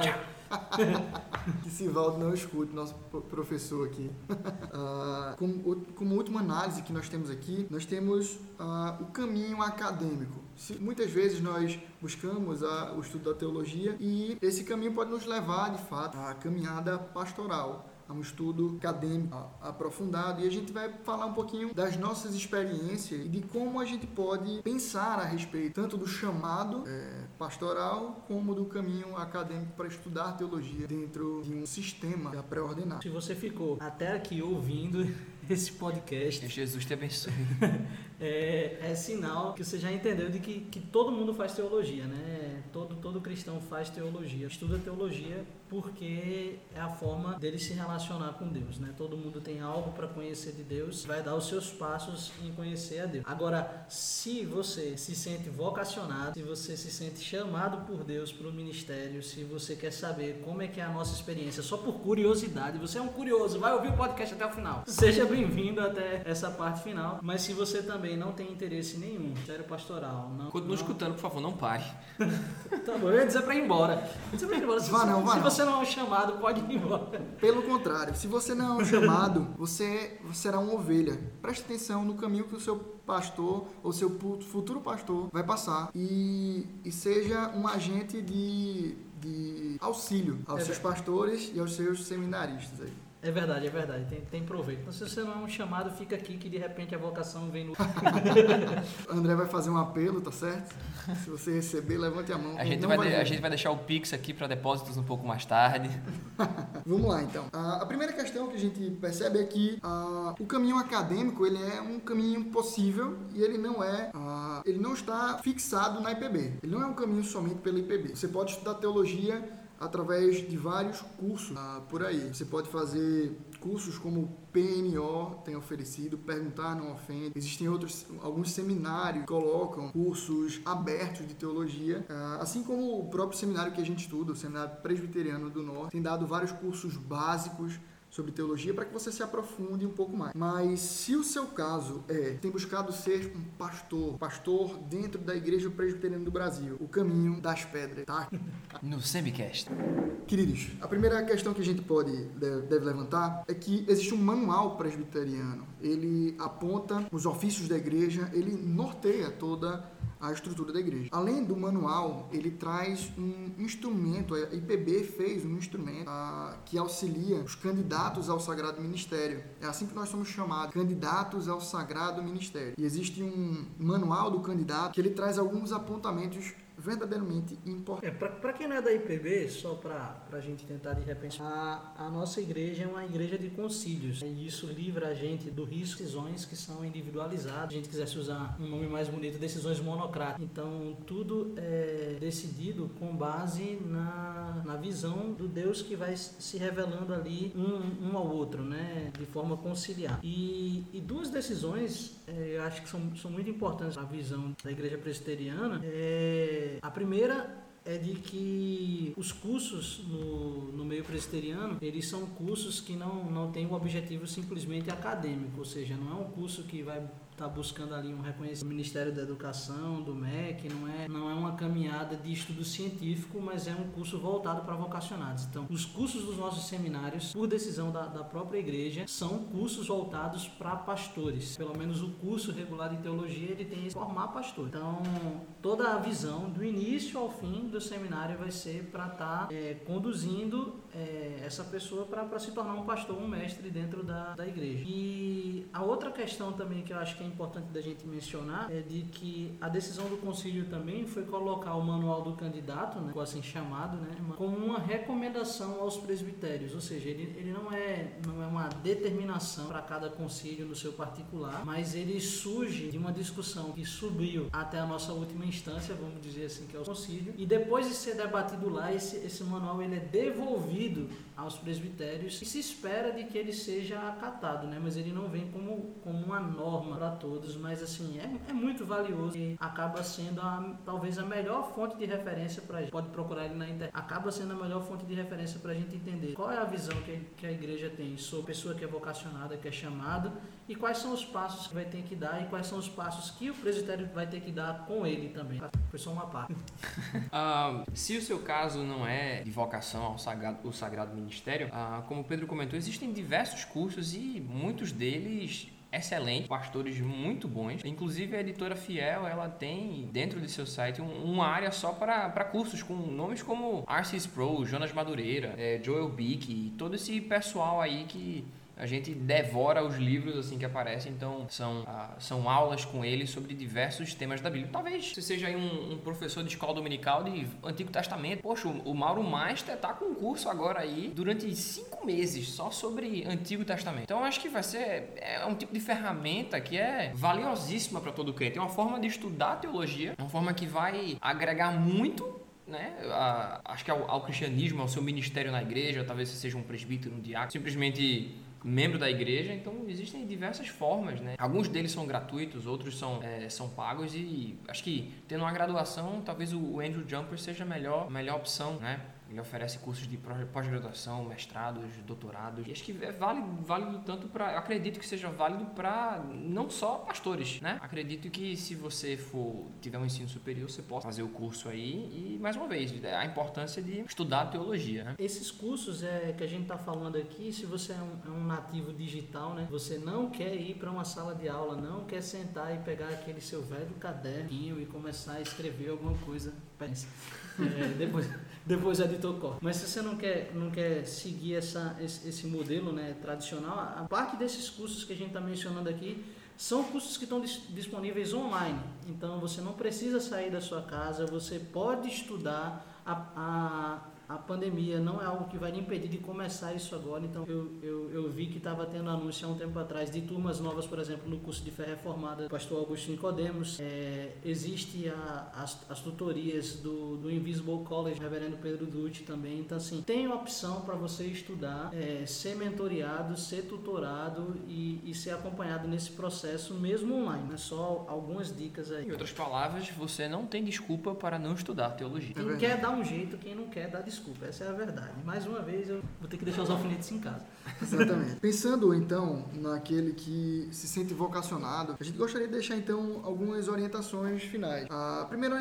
que Sivaldo não escute, nosso professor aqui. Uh, como, como, última análise que nós temos aqui, nós temos uh, o caminho acadêmico. Se, muitas vezes nós buscamos a, o estudo da teologia e esse caminho pode nos levar, de fato, à caminhada pastoral a um estudo acadêmico aprofundado e a gente vai falar um pouquinho das nossas experiências e de como a gente pode pensar a respeito tanto do chamado é, pastoral como do caminho acadêmico para estudar teologia dentro de um sistema pré-ordenado. Se você ficou até aqui ouvindo esse podcast. Que Jesus te abençoe. é, é, sinal que você já entendeu de que, que todo mundo faz teologia, né? Todo, todo cristão faz teologia, estuda teologia porque é a forma dele se relacionar com Deus, né? Todo mundo tem algo para conhecer de Deus, vai dar os seus passos em conhecer a Deus. Agora, se você se sente vocacionado, se você se sente chamado por Deus para o ministério, se você quer saber como é que é a nossa experiência, só por curiosidade, você é um curioso, vai ouvir o podcast até o final. Seja bem-vindo até essa parte final. Mas se você também não tem interesse nenhum, sério pastoral, não. Continue não... escutando, por favor, não pare. tá bom, eu ia dizer para ir embora. Eu ia dizer pra ir embora. Vá não, vá não. Você não é um chamado, pode ir embora. Pelo contrário, se você não é um chamado, você será uma ovelha. Preste atenção no caminho que o seu pastor ou seu futuro pastor vai passar e, e seja um agente de, de auxílio aos é seus pastores e aos seus seminaristas aí. É verdade, é verdade, tem, tem proveito. Então, se você não é um chamado, fica aqui que de repente a vocação vem no. André vai fazer um apelo, tá certo? Se você receber, levante a mão. A gente, vai, vai a gente vai deixar o Pix aqui para depósitos um pouco mais tarde. Vamos lá, então. A, a, primeira questão que a gente percebe é que a, o caminho acadêmico ele é um caminho possível e ele não é, a, ele não está fixado na IPB. Ele não é um caminho somente pela IPB. Você pode estudar teologia através de vários cursos ah, por aí. Você pode fazer cursos como o PNO tem oferecido, Perguntar Não Ofende. Existem outros, alguns seminários que colocam cursos abertos de teologia, ah, assim como o próprio seminário que a gente estuda, o Seminário Presbiteriano do Norte, tem dado vários cursos básicos sobre teologia para que você se aprofunde um pouco mais. Mas se o seu caso é tem buscado ser um pastor, pastor dentro da Igreja Presbiteriana do Brasil, o caminho das pedras, tá? No Semicast. Queridos, a primeira questão que a gente pode deve levantar é que existe um manual presbiteriano. Ele aponta os ofícios da igreja, ele norteia toda a estrutura da igreja. Além do manual, ele traz um instrumento, a IPB fez um instrumento que auxilia os candidatos ao sagrado ministério. É assim que nós somos chamados, candidatos ao sagrado ministério. E existe um manual do candidato que ele traz alguns apontamentos verdadeiramente importante. É, para quem não é da IPB, só para a gente tentar de repente, a, a nossa igreja é uma igreja de concílios. E isso livra a gente do risco de decisões que são individualizadas. Se a gente quisesse usar um nome mais bonito, decisões monocráticas. Então, tudo é decidido com base na, na visão do Deus que vai se revelando ali um, um ao outro, né? De forma conciliar. E, e duas decisões, é, eu acho que são, são muito importantes na visão da igreja presbiteriana. É, a primeira é de que os cursos no, no meio presbiteriano, eles são cursos que não, não têm o objetivo simplesmente acadêmico, ou seja, não é um curso que vai está buscando ali um reconhecimento do Ministério da Educação, do MEC, não é, não é uma caminhada de estudo científico, mas é um curso voltado para vocacionados. Então, os cursos dos nossos seminários, por decisão da, da própria igreja, são cursos voltados para pastores. Pelo menos o curso regular de teologia, ele tem que formar pastor. Então, toda a visão, do início ao fim do seminário, vai ser para estar tá, é, conduzindo é, essa pessoa para se tornar um pastor, um mestre dentro da, da igreja. E a outra questão também que eu acho que é importante da gente mencionar é de que a decisão do concílio também foi colocar o manual do candidato, né, assim chamado, né, como uma recomendação aos presbitérios, ou seja, ele, ele não é não é uma determinação para cada concílio no seu particular, mas ele surge de uma discussão que subiu até a nossa última instância, vamos dizer assim, que é o concílio, e depois de ser debatido lá, esse, esse manual ele é devolvido aos presbitérios e se espera de que ele seja acatado, né, mas ele não vem como, como uma norma para todos, mas assim, é, é muito valioso e acaba sendo a, talvez a melhor fonte de referência para gente. Pode procurar ele na internet. Acaba sendo a melhor fonte de referência para a gente entender qual é a visão que, que a igreja tem sobre a pessoa que é vocacionada, que é chamada e quais são os passos que vai ter que dar e quais são os passos que o presbitério vai ter que dar com ele também. Foi só uma parte. uh, se o seu caso não é de vocação ao sagrado, o sagrado ministério, uh, como o Pedro comentou, existem diversos cursos e muitos deles excelente, pastores muito bons. Inclusive a editora Fiel, ela tem dentro de seu site um, uma área só para cursos com nomes como Arcis Pro, Jonas Madureira, é, Joel Bick, todo esse pessoal aí que a gente devora os livros assim que aparecem, então são, ah, são aulas com ele sobre diversos temas da Bíblia. Talvez você seja um, um professor de escola dominical de Antigo Testamento. Poxa, o Mauro Master tá com um curso agora aí durante cinco meses só sobre Antigo Testamento. Então acho que vai ser é um tipo de ferramenta que é valiosíssima para todo crente. É uma forma de estudar teologia, uma forma que vai agregar muito né, a, acho que ao, ao, cristianismo, ao seu ministério na igreja, talvez você seja um presbítero, um diácono, simplesmente membro da igreja, então existem diversas formas, né? Alguns deles são gratuitos, outros são, é, são pagos e acho que tendo uma graduação, talvez o Andrew Jumper seja a melhor, melhor opção, né? Ele oferece cursos de pós-graduação, mestrados, doutorados. E acho que é válido, válido tanto para. Acredito que seja válido para não só pastores, né? Acredito que se você for tiver um ensino superior, você possa fazer o curso aí. E mais uma vez, a importância de estudar teologia. Né? Esses cursos é que a gente está falando aqui, se você é um, é um, nativo digital, né? Você não quer ir para uma sala de aula, não quer sentar e pegar aquele seu velho caderninho e começar a escrever alguma coisa. É, depois, depois o editor corta. Mas se você não quer, não quer seguir essa, esse, esse modelo né, tradicional, a parte desses cursos que a gente está mencionando aqui são cursos que estão disponíveis online. Então você não precisa sair da sua casa, você pode estudar a, a a pandemia não é algo que vai lhe impedir de começar isso agora. Então, eu, eu, eu vi que estava tendo anúncio há um tempo atrás de turmas novas, por exemplo, no curso de fé reformada do pastor Augusto Nicodemos. É, existe a, as, as tutorias do, do Invisible College, reverendo Pedro Dutti também. Então, assim, tem opção para você estudar, é, ser mentoreado, ser tutorado e, e ser acompanhado nesse processo, mesmo online. É só algumas dicas aí. Em outras palavras, você não tem desculpa para não estudar teologia. Quem é quer dar um jeito, quem não quer dá desculpa desculpa, essa é a verdade. Mais uma vez eu vou ter que deixar os alfinetes em casa. Exatamente. Pensando então naquele que se sente vocacionado, a gente gostaria de deixar então algumas orientações finais. A primeira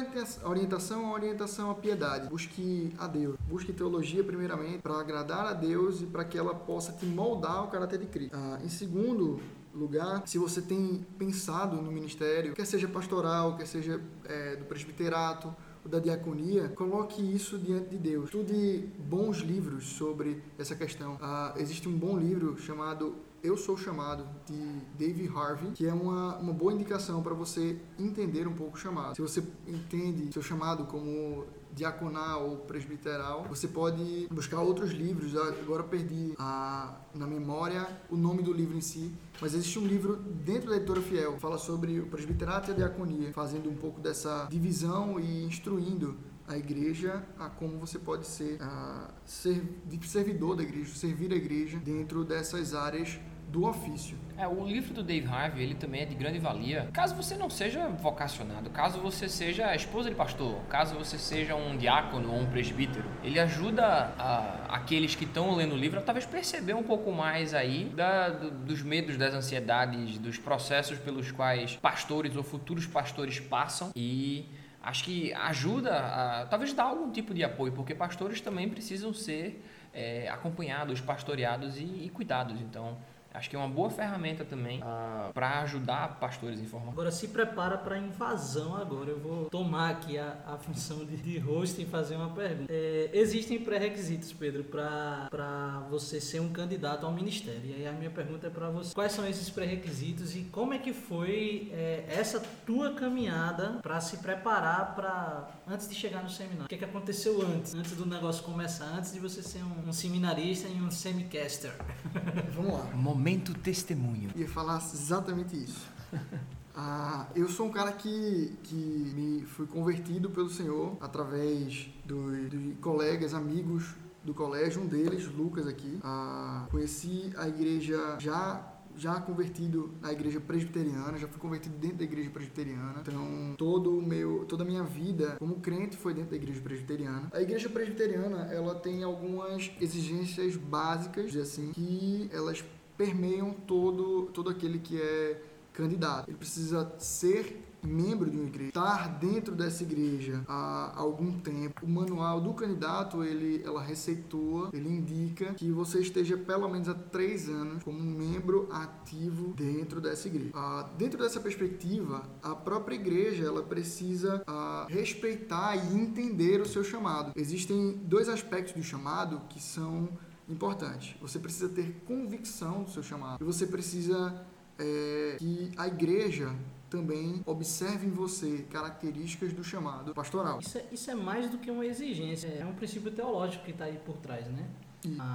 orientação é a orientação à piedade. Busque a Deus. Busque teologia primeiramente para agradar a Deus e para que ela possa te moldar o caráter de Cristo. Ah, em segundo lugar, se você tem pensado no ministério, quer seja pastoral, quer seja é, do presbiterato, da diaconia, coloque isso diante de Deus. Estude bons livros sobre essa questão. Ah, existe um bom livro chamado eu Sou Chamado, de Dave Harvey, que é uma, uma boa indicação para você entender um pouco o chamado. Se você entende seu chamado como diaconal ou presbiteral, você pode buscar outros livros. Agora perdi a, na memória o nome do livro em si, mas existe um livro dentro da editora Fiel que fala sobre o presbiterato e a diaconia, fazendo um pouco dessa divisão e instruindo a igreja a como você pode ser, a, ser servidor da igreja, servir a igreja dentro dessas áreas do ofício. É, o livro do Dave Harvey, ele também é de grande valia. Caso você não seja vocacionado, caso você seja esposa de pastor, caso você seja um diácono ou um presbítero, ele ajuda a, aqueles que estão lendo o livro a talvez perceber um pouco mais aí da, do, dos medos, das ansiedades, dos processos pelos quais pastores ou futuros pastores passam e acho que ajuda a talvez dar algum tipo de apoio, porque pastores também precisam ser é, acompanhados, pastoreados e, e cuidados. Então, Acho que é uma boa ferramenta também uh, ah, para ajudar pastores em forma. Agora se prepara para invasão agora. Eu vou tomar aqui a, a função de, de host e fazer uma pergunta. É, existem pré-requisitos, Pedro, para você ser um candidato ao ministério. E aí a minha pergunta é para você. Quais são esses pré-requisitos e como é que foi é, essa tua caminhada para se preparar para antes de chegar no seminário? O que, é que aconteceu antes, antes do negócio começar, antes de você ser um, um seminarista e um semicaster? Vamos lá. Momento testemunho. Ia falar exatamente isso. Ah, eu sou um cara que, que me fui convertido pelo Senhor através dos do colegas, amigos do colégio, um deles, Lucas aqui. Ah, conheci a igreja já já convertido na igreja presbiteriana, já fui convertido dentro da igreja presbiteriana. Então, todo o meu, toda a minha vida como crente foi dentro da igreja presbiteriana. A igreja presbiteriana, ela tem algumas exigências básicas, assim, que elas permeiam todo, todo aquele que é candidato. Ele precisa ser membro de uma igreja, estar dentro dessa igreja há algum tempo. O manual do candidato, ele, ela receitua, ele indica que você esteja pelo menos há três anos como membro ativo dentro dessa igreja. Ah, dentro dessa perspectiva, a própria igreja, ela precisa ah, respeitar e entender o seu chamado. Existem dois aspectos do chamado que são importante. Você precisa ter convicção do seu chamado. E você precisa é, que a igreja também observe em você características do chamado pastoral. Isso é, isso é mais do que uma exigência, é um princípio teológico que está aí por trás, né?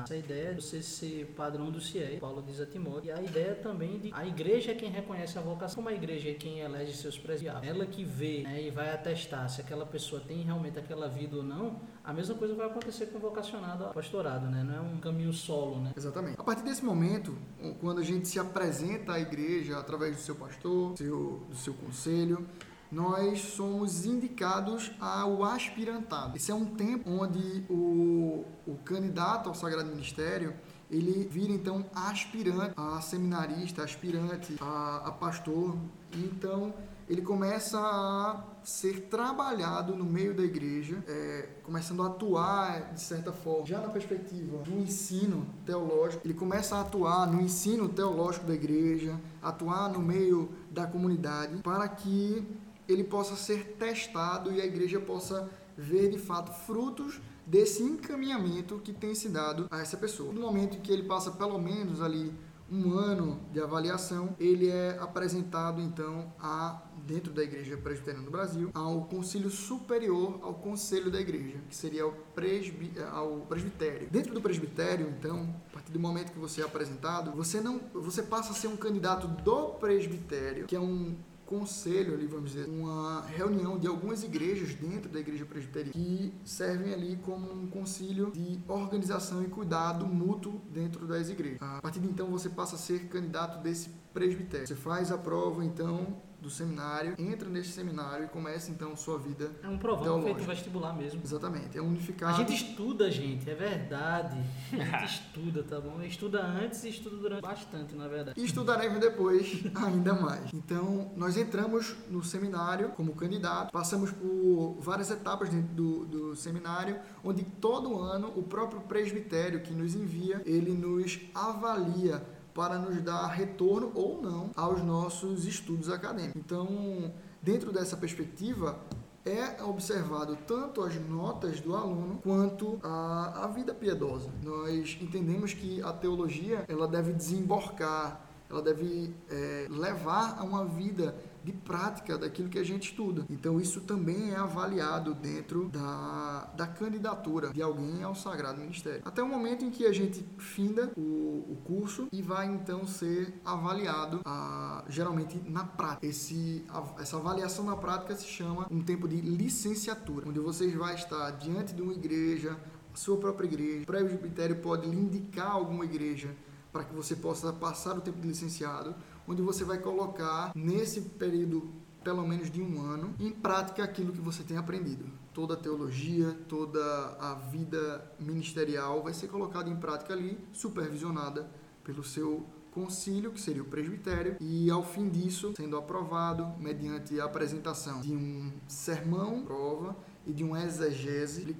Essa ideia de você ser padrão do CIE, Paulo diz a Timóteo, e a ideia também de a igreja é quem reconhece a vocação, como a igreja é quem elege seus presbiados, ela que vê né, e vai atestar se aquela pessoa tem realmente aquela vida ou não, a mesma coisa vai acontecer com o vocacionado ao pastorado, né? Não é um caminho solo, né? Exatamente. A partir desse momento, quando a gente se apresenta à igreja através do seu pastor, seu, do seu conselho, nós somos indicados ao aspirantado. Esse é um tempo onde o, o candidato ao Sagrado Ministério ele vira então aspirante a seminarista, aspirante a, a pastor. Então ele começa a ser trabalhado no meio da igreja, é, começando a atuar de certa forma, já na perspectiva do ensino teológico, ele começa a atuar no ensino teológico da igreja, atuar no meio da comunidade, para que ele possa ser testado e a igreja possa ver de fato frutos desse encaminhamento que tem se dado a essa pessoa. No momento em que ele passa pelo menos ali um ano de avaliação, ele é apresentado então a dentro da Igreja Presbiteriana do Brasil ao Conselho Superior ao Conselho da Igreja, que seria o presbi, ao presbitério. Dentro do presbitério, então, a partir do momento que você é apresentado, você não você passa a ser um candidato do presbitério, que é um conselho ali, vamos dizer, uma reunião de algumas igrejas dentro da igreja presbiteriana que servem ali como um concílio de organização e cuidado mútuo dentro das igrejas. A partir de então você passa a ser candidato desse presbitério. Você faz a prova então do seminário, entra nesse seminário e começa então sua vida. É um provão teológica. feito vestibular mesmo. Exatamente, é unificado. A gente estuda, gente, é verdade. A gente estuda, tá bom? Estuda antes e estuda durante bastante, na verdade. E estudaremos depois ainda mais. Então, nós entramos no seminário como candidato, passamos por várias etapas dentro do, do seminário, onde todo ano o próprio presbitério que nos envia, ele nos avalia para nos dar retorno ou não aos nossos estudos acadêmicos. Então, dentro dessa perspectiva, é observado tanto as notas do aluno quanto a, a vida piedosa. Nós entendemos que a teologia ela deve desembarcar, ela deve é, levar a uma vida de prática daquilo que a gente estuda. Então isso também é avaliado dentro da, da candidatura de alguém ao Sagrado Ministério. Até o momento em que a gente finda o, o curso e vai então ser avaliado a, geralmente na prática. Esse, a, essa avaliação na prática se chama um tempo de licenciatura, onde você vai estar diante de uma igreja, sua própria igreja, o presbitério pode lhe indicar alguma igreja para que você possa passar o tempo de licenciado onde você vai colocar nesse período pelo menos de um ano em prática aquilo que você tem aprendido. Toda a teologia, toda a vida ministerial vai ser colocada em prática ali, supervisionada pelo seu concílio, que seria o presbitério, e ao fim disso, sendo aprovado mediante a apresentação de um sermão, prova e de uma exegese,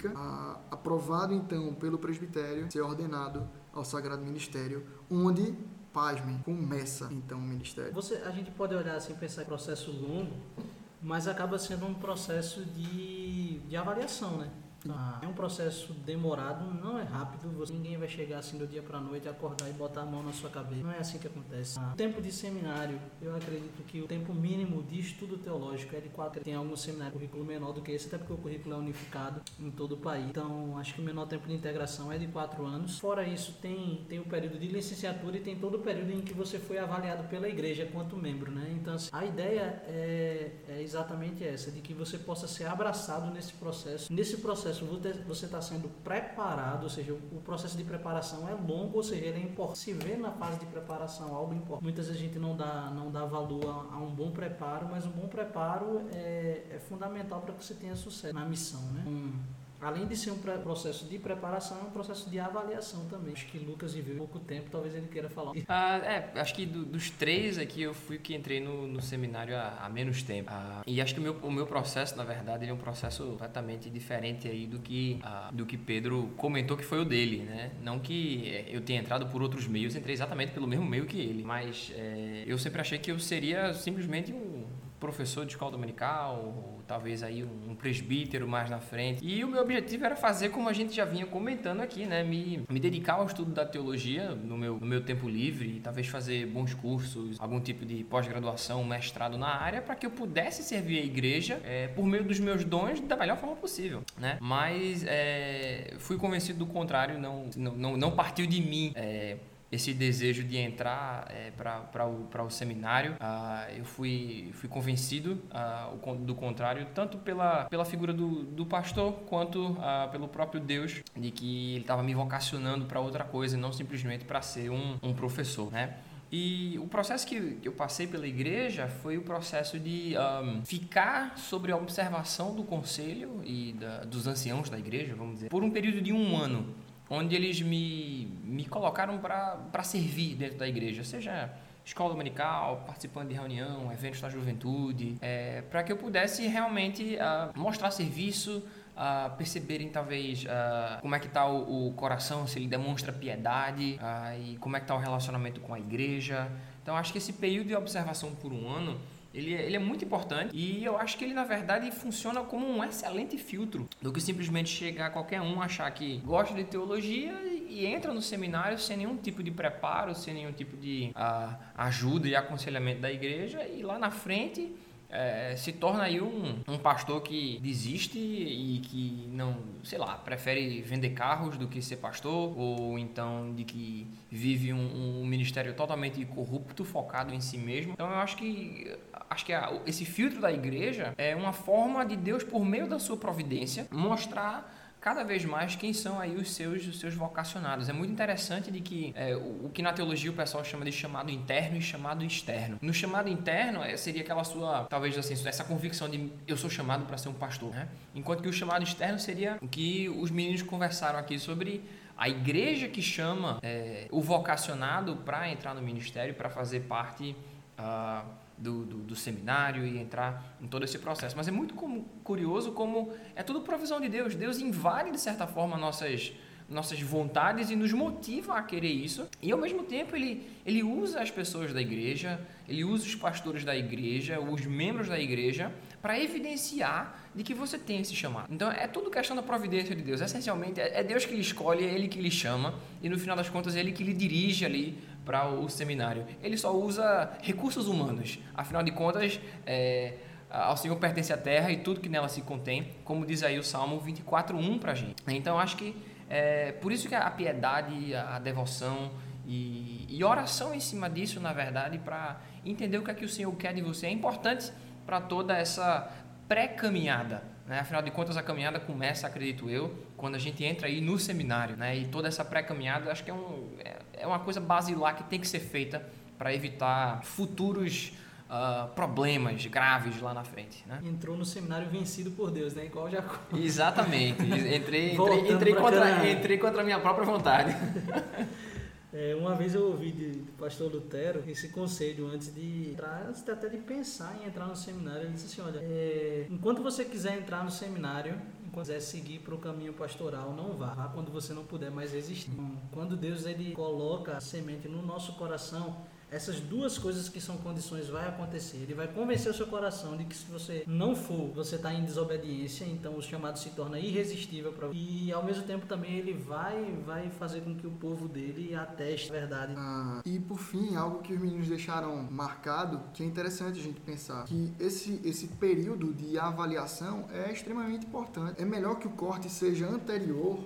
aprovado então pelo presbitério, ser ordenado ao sagrado ministério, onde pasmem, começa então o ministério. Você, a gente pode olhar assim, pensar em processo longo, mas acaba sendo um processo de, de avaliação, né? Ah, é um processo demorado, não é rápido. Você, ninguém vai chegar assim do dia para noite, acordar e botar a mão na sua cabeça. Não é assim que acontece. Ah, o tempo de seminário, eu acredito que o tempo mínimo de estudo teológico é de quatro. Tem algum seminário currículo menor do que esse, até porque o currículo é unificado em todo o país. Então, acho que o menor tempo de integração é de quatro anos. Fora isso, tem, tem o período de licenciatura e tem todo o período em que você foi avaliado pela igreja quanto membro, né? Então, assim, a ideia é, é exatamente essa, de que você possa ser abraçado nesse processo. Nesse processo processo você está sendo preparado, ou seja, o processo de preparação é longo, ou seja, ele é importante. Se vê na fase de preparação algo importante. Muitas vezes a gente não dá, não dá valor a, a um bom preparo, mas um bom preparo é, é fundamental para que você tenha sucesso na missão, né? Um, Além de ser um processo de preparação, é um processo de avaliação também. Acho que Lucas viveu pouco tempo, talvez ele queira falar. Ah, é, acho que do, dos três aqui eu fui que entrei no, no seminário há, menos tempo. Ah, e acho que o meu, o meu processo, na verdade, é um processo completamente diferente aí do que, ah, do que Pedro comentou que foi o dele, né? Não que é, eu tenha entrado por outros meios, entrei exatamente pelo mesmo meio que ele, mas é, eu sempre achei que eu seria simplesmente um professor de escola dominical, ou talvez aí um presbítero mais na frente. E o meu objetivo era fazer como a gente já vinha comentando aqui, né? Me, me dedicar ao estudo da teologia no meu, no meu tempo livre, e talvez fazer bons cursos, algum tipo de pós-graduação, mestrado na área, para que eu pudesse servir a igreja é, por meio dos meus dons da melhor forma possível, né? Mas é, fui convencido do contrário, não, não, não partiu de mim. É, esse desejo de entrar é, para o, o seminário. Ah, eu fui, fui convencido ah, do contrário, tanto pela, pela figura do, do pastor, quanto ah, pelo próprio Deus, de que ele estava me vocacionando para outra coisa, não simplesmente para ser um, um professor, né? E o processo que eu passei pela igreja foi o processo de um, ficar sobre a observação do conselho e da, dos anciãos da igreja, vamos dizer, por um período de um ano onde eles me, me colocaram para servir dentro da igreja, seja escola dominical, participando de reunião, eventos da juventude, é, para que eu pudesse realmente uh, mostrar serviço, uh, perceberem talvez uh, como é que está o, o, coração, se ele demonstra piedade e como é que está o relacionamento com a igreja. Então acho que esse período de observação por um ano ele, é, ele é muito importante e eu acho que ele, na verdade, funciona como um excelente filtro do que simplesmente chegar qualquer um, achar que gosta de teologia e, entra no seminário sem nenhum tipo de preparo, sem nenhum tipo de uh, ajuda e aconselhamento da igreja e lá na frente é, se torna aí um, um pastor que desiste e que não, sei lá, prefere vender carros do que ser pastor, ou então de que vive um, um ministério totalmente corrupto, focado em si mesmo. Então eu acho que acho que a, esse filtro da igreja é uma forma de Deus, por meio da sua providência, mostrar cada vez mais quem são aí os seus, os seus vocacionados. É muito interessante de que é, o, o, que na teologia o pessoal chama de chamado interno e chamado externo. No chamado interno é, seria aquela sua, talvez assim, essa convicção de eu sou chamado para ser um pastor, né? Enquanto que o chamado externo seria o que os meninos conversaram aqui sobre a igreja que chama é, o vocacionado para entrar no ministério, para fazer parte uh, do, do, do, seminário e entrar em todo esse processo. Mas é muito como, curioso como é tudo provisão de Deus. Deus invade, de certa forma, nossas, nossas vontades e nos motiva a querer isso. E, ao mesmo tempo, ele, ele usa as pessoas da igreja, ele usa os pastores da igreja, os membros da igreja, para evidenciar de que você tem esse chamado. Então, é tudo questão da providência de Deus. Essencialmente, é, é Deus que lhe escolhe, é Ele que lhe chama, e no final das contas, é Ele que lhe dirige ali para o seminário. Ele só usa recursos humanos. Afinal de contas, é, ao Senhor pertence a terra e tudo que nela se contém, como diz aí o Salmo 24:1 para a gente. Então, acho que é por isso que a piedade, a devoção e, e oração em cima disso, na verdade, para entender o que é que o Senhor quer de você, é importante para toda essa pré-caminhada. Né? Afinal de contas, a caminhada começa, acredito eu, quando a gente entra aí no seminário. Né? E toda essa pré-caminhada, acho que é, um, é, é uma coisa basilar que tem que ser feita para evitar futuros Uh, problemas graves lá na frente. Né? Entrou no seminário vencido por Deus, né? Igual já. Exatamente. Entrei, entrei, entrei, contra, entrei contra a minha própria vontade. É, uma vez eu ouvi de, do pastor Lutero esse conselho antes de entrar, antes até de pensar em entrar no seminário. Ele disse assim: olha, é, enquanto você quiser entrar no seminário, enquanto quiser seguir para o caminho pastoral, não vá. Vá quando você não puder mais existir. Quando Deus ele coloca a semente no nosso coração, essas duas coisas que são condições vai acontecer. Ele vai convencer o seu coração de que se você não for, você está em desobediência, então o chamado se torna irresistível para e ao mesmo tempo também ele vai vai fazer com que o povo dele ateste a verdade. Ah, e por fim, algo que os meninos deixaram marcado, que é interessante a gente pensar, que esse esse período de avaliação é extremamente importante. É melhor que o corte seja anterior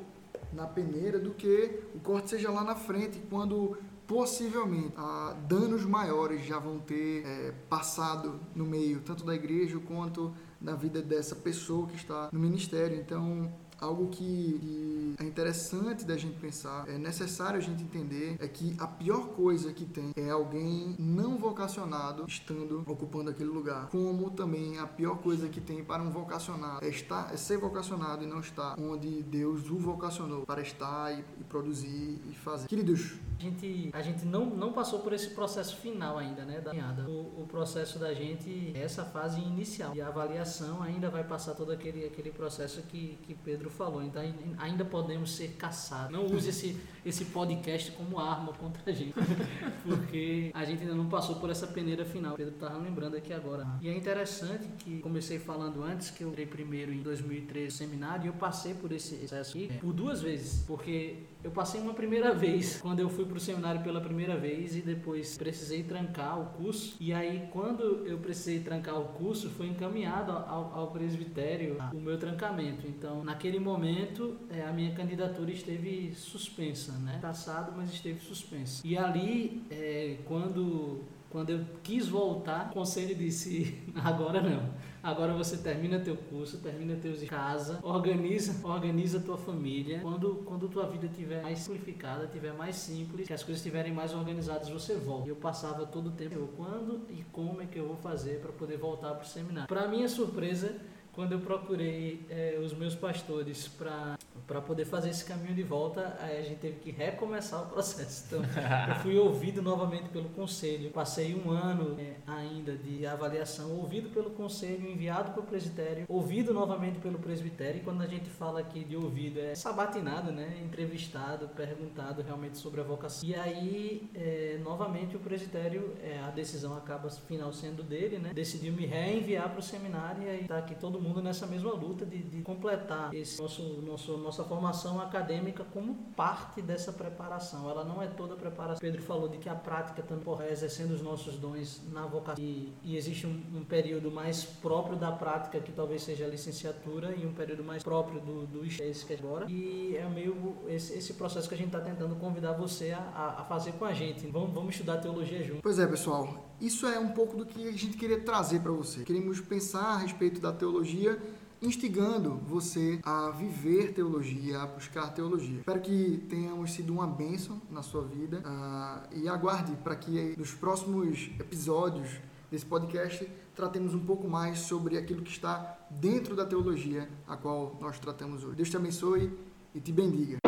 na peneira do que o corte seja lá na frente, quando possivelmente ah, danos maiores já vão ter é, passado no meio, tanto da igreja quanto na vida dessa pessoa que está no ministério. Então, algo que, que, é interessante da gente pensar, é necessário a gente entender, é que a pior coisa que tem é alguém não vocacionado estando ocupando aquele lugar. Como também a pior coisa que tem para um vocacionado é, estar, é ser vocacionado e não estar onde Deus o vocacionou para estar e, e produzir e fazer. Queridos, a gente, a gente não, não passou por esse processo final ainda, né, da caminhada. O, o processo da gente, essa fase inicial de avaliação, ainda vai passar todo aquele, aquele processo que, que Pedro Pedro falou. Então ainda podemos ser caçados. Não use esse, esse podcast como arma contra a gente, porque a gente ainda não passou por essa peneira final. Pedro estava lembrando aqui agora. E é interessante que comecei falando antes que eu entrei primeiro em 2013 no seminário e eu passei por esse processo aqui por duas vezes, porque eu passei uma primeira vez quando eu fui para o seminário pela primeira vez e depois precisei trancar o curso. E aí quando eu precisei trancar o curso, foi encaminhado ao, ao presbitério o meu trancamento. Então naquele momento é, a minha candidatura esteve suspensa, né? Passado, mas esteve suspensa. E ali é, quando quando eu quis voltar, o conselho disse: agora não. Agora você termina teu curso, termina teus casa, organiza, organiza tua família. Quando quando tua vida tiver mais simplificada, tiver mais simples, que as coisas estiverem mais organizadas, você volta. Eu passava todo o tempo, eu, quando e como é que eu vou fazer para poder voltar para o seminário? Para minha surpresa, quando eu procurei é, os meus pastores para poder fazer esse caminho de volta, a gente teve que recomeçar o processo. Então, eu fui ouvido novamente pelo conselho. Passei um ano é, ainda de avaliação, ouvido pelo conselho, enviado para o presbitério, ouvido novamente pelo presbitério. E quando a gente fala aqui de ouvido, é sabatinado, né? entrevistado, perguntado realmente sobre a vocação. E aí, é, novamente, o presbitério, a decisão acaba final sendo dele, né? decidiu me reenviar para o seminário e aí está aqui todo mundo mundo nessa mesma luta de, de completar esse nosso, nosso, nossa formação acadêmica como parte dessa preparação. Ela não é toda preparação. Pedro falou de que a prática também porra, exercendo os nossos dons na vocação. E, e existe um, um, período mais próprio da prática, que talvez seja a licenciatura, e um período mais próprio do, do esse que é agora. E é meio esse, esse processo que a gente está tentando convidar você a, a fazer com a gente. Vamos, vamos estudar teologia junto. Pois é, pessoal. Isso é um pouco do que a gente queria trazer para você. Queremos pensar a respeito da teologia, instigando você a viver teologia, a buscar teologia. Espero que tenhamos sido uma bênção na sua vida uh, e aguarde para que nos próximos episódios desse podcast tratemos um pouco mais sobre aquilo que está dentro da teologia a qual nós tratamos hoje. Deus te abençoe e te bendiga.